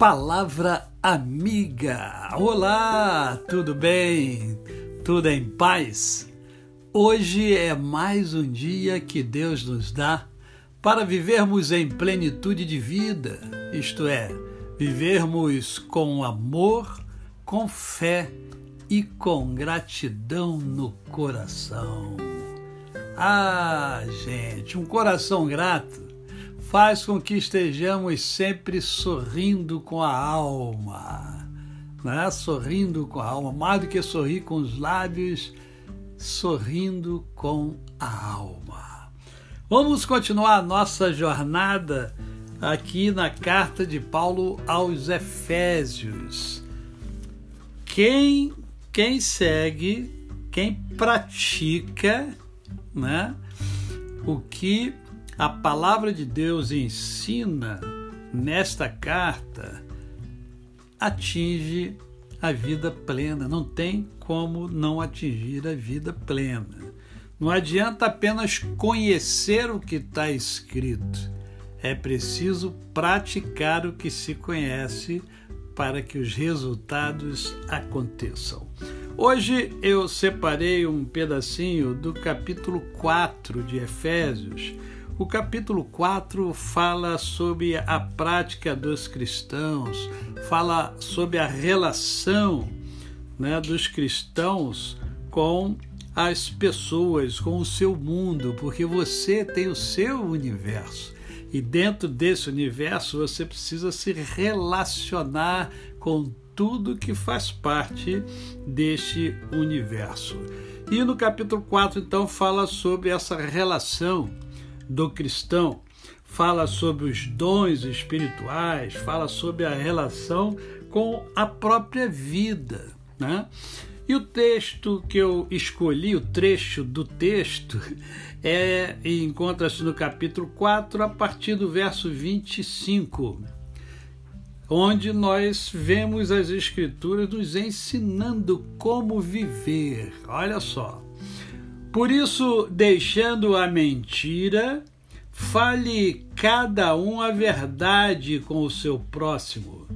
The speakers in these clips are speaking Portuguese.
Palavra amiga. Olá, tudo bem? Tudo em paz? Hoje é mais um dia que Deus nos dá para vivermos em plenitude de vida, isto é, vivermos com amor, com fé e com gratidão no coração. Ah, gente, um coração grato faz com que estejamos sempre sorrindo com a alma, né? sorrindo com a alma, mais do que sorrir com os lábios, sorrindo com a alma. Vamos continuar a nossa jornada aqui na carta de Paulo aos Efésios. Quem, quem segue, quem pratica né, o que a palavra de Deus ensina nesta carta atinge a vida plena. Não tem como não atingir a vida plena. Não adianta apenas conhecer o que está escrito. É preciso praticar o que se conhece para que os resultados aconteçam. Hoje eu separei um pedacinho do capítulo 4 de Efésios o capítulo 4 fala sobre a prática dos cristãos, fala sobre a relação né, dos cristãos com as pessoas, com o seu mundo, porque você tem o seu universo. E dentro desse universo você precisa se relacionar com tudo que faz parte deste universo. E no capítulo 4, então, fala sobre essa relação do cristão, fala sobre os dons espirituais, fala sobre a relação com a própria vida. Né? E o texto que eu escolhi, o trecho do texto, é encontra-se no capítulo 4, a partir do verso 25, onde nós vemos as Escrituras nos ensinando como viver. Olha só. Por isso, deixando a mentira, fale cada um a verdade com o seu próximo,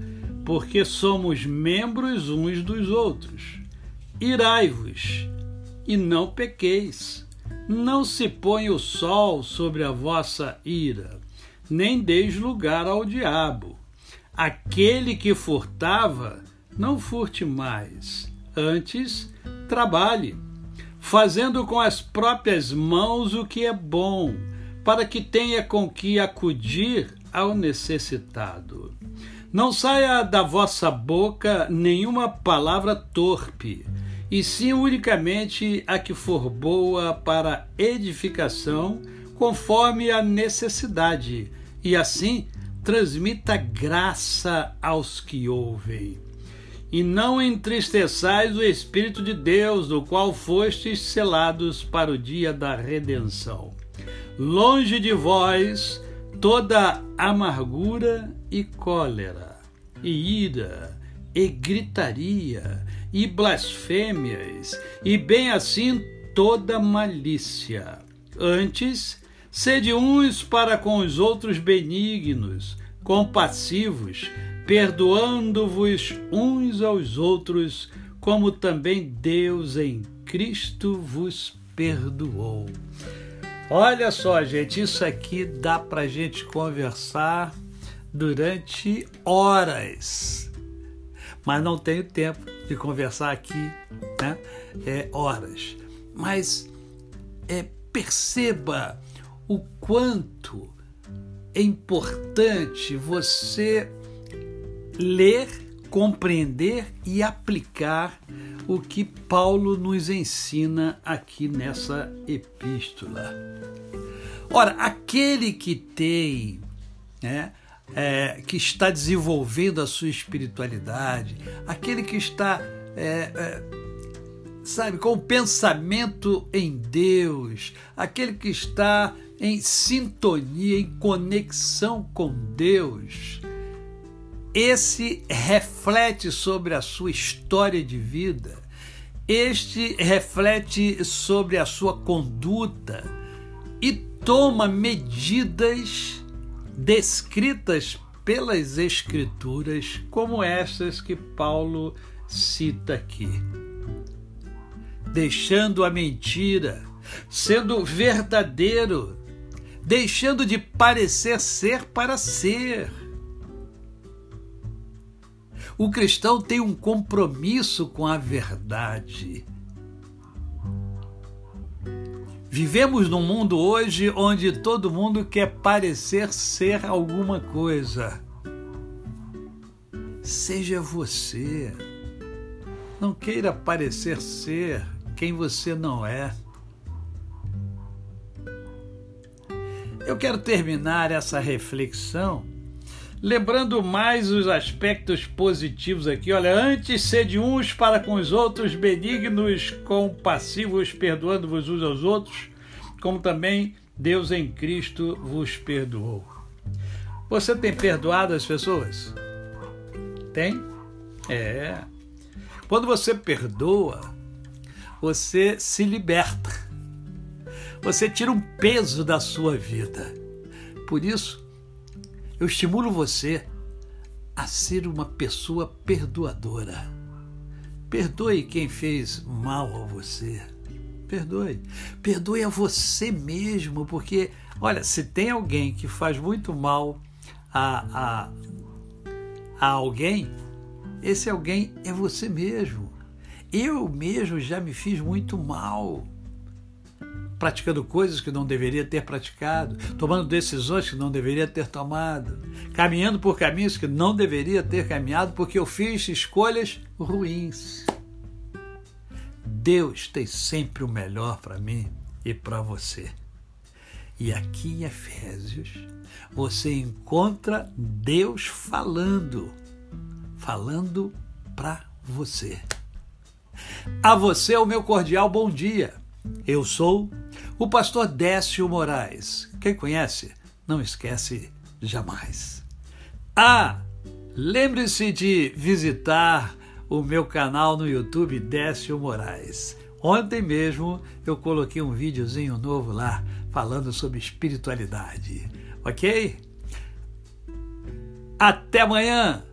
porque somos membros uns dos outros. Irai-vos e não pequeis. Não se põe o sol sobre a vossa ira, nem deis lugar ao diabo. Aquele que furtava, não furte mais. Antes, trabalhe fazendo com as próprias mãos o que é bom, para que tenha com que acudir ao necessitado. Não saia da vossa boca nenhuma palavra torpe, e sim unicamente a que for boa para edificação, conforme a necessidade, e assim transmita graça aos que ouvem e não entristeçais o Espírito de Deus, do qual fostes selados para o dia da redenção. Longe de vós toda amargura e cólera, e ira, e gritaria, e blasfêmias, e bem assim toda malícia. Antes, sede uns para com os outros benignos, compassivos, perdoando-vos uns aos outros, como também Deus em Cristo vos perdoou. Olha só, gente, isso aqui dá para gente conversar durante horas, mas não tenho tempo de conversar aqui, né? É horas. Mas é, perceba o quanto é importante você ler, compreender e aplicar o que Paulo nos ensina aqui nessa epístola. Ora, aquele que tem, né, é, que está desenvolvendo a sua espiritualidade, aquele que está, é, é, sabe, com o pensamento em Deus, aquele que está em sintonia, em conexão com Deus, esse reflete sobre a sua história de vida, este reflete sobre a sua conduta e toma medidas descritas pelas Escrituras, como essas que Paulo cita aqui. Deixando a mentira, sendo verdadeiro, deixando de parecer ser para ser. O cristão tem um compromisso com a verdade. Vivemos num mundo hoje onde todo mundo quer parecer ser alguma coisa. Seja você. Não queira parecer ser quem você não é. Eu quero terminar essa reflexão lembrando mais os aspectos positivos aqui. Olha, antes sede uns para com os outros, benignos, compassivos, perdoando-vos uns aos outros, como também Deus em Cristo vos perdoou. Você tem perdoado as pessoas? Tem? É. Quando você perdoa, você se liberta. Você tira um peso da sua vida. Por isso, eu estimulo você a ser uma pessoa perdoadora. Perdoe quem fez mal a você. Perdoe. Perdoe a você mesmo, porque, olha, se tem alguém que faz muito mal a, a, a alguém, esse alguém é você mesmo. Eu mesmo já me fiz muito mal praticando coisas que não deveria ter praticado, tomando decisões que não deveria ter tomado, caminhando por caminhos que não deveria ter caminhado porque eu fiz escolhas ruins. Deus tem sempre o melhor para mim e para você. E aqui em Efésios você encontra Deus falando, falando para você. A você o meu cordial bom dia. Eu sou o pastor Décio Moraes. Quem conhece, não esquece jamais. Ah, lembre-se de visitar o meu canal no YouTube Décio Moraes. Ontem mesmo eu coloquei um videozinho novo lá falando sobre espiritualidade. Ok? Até amanhã!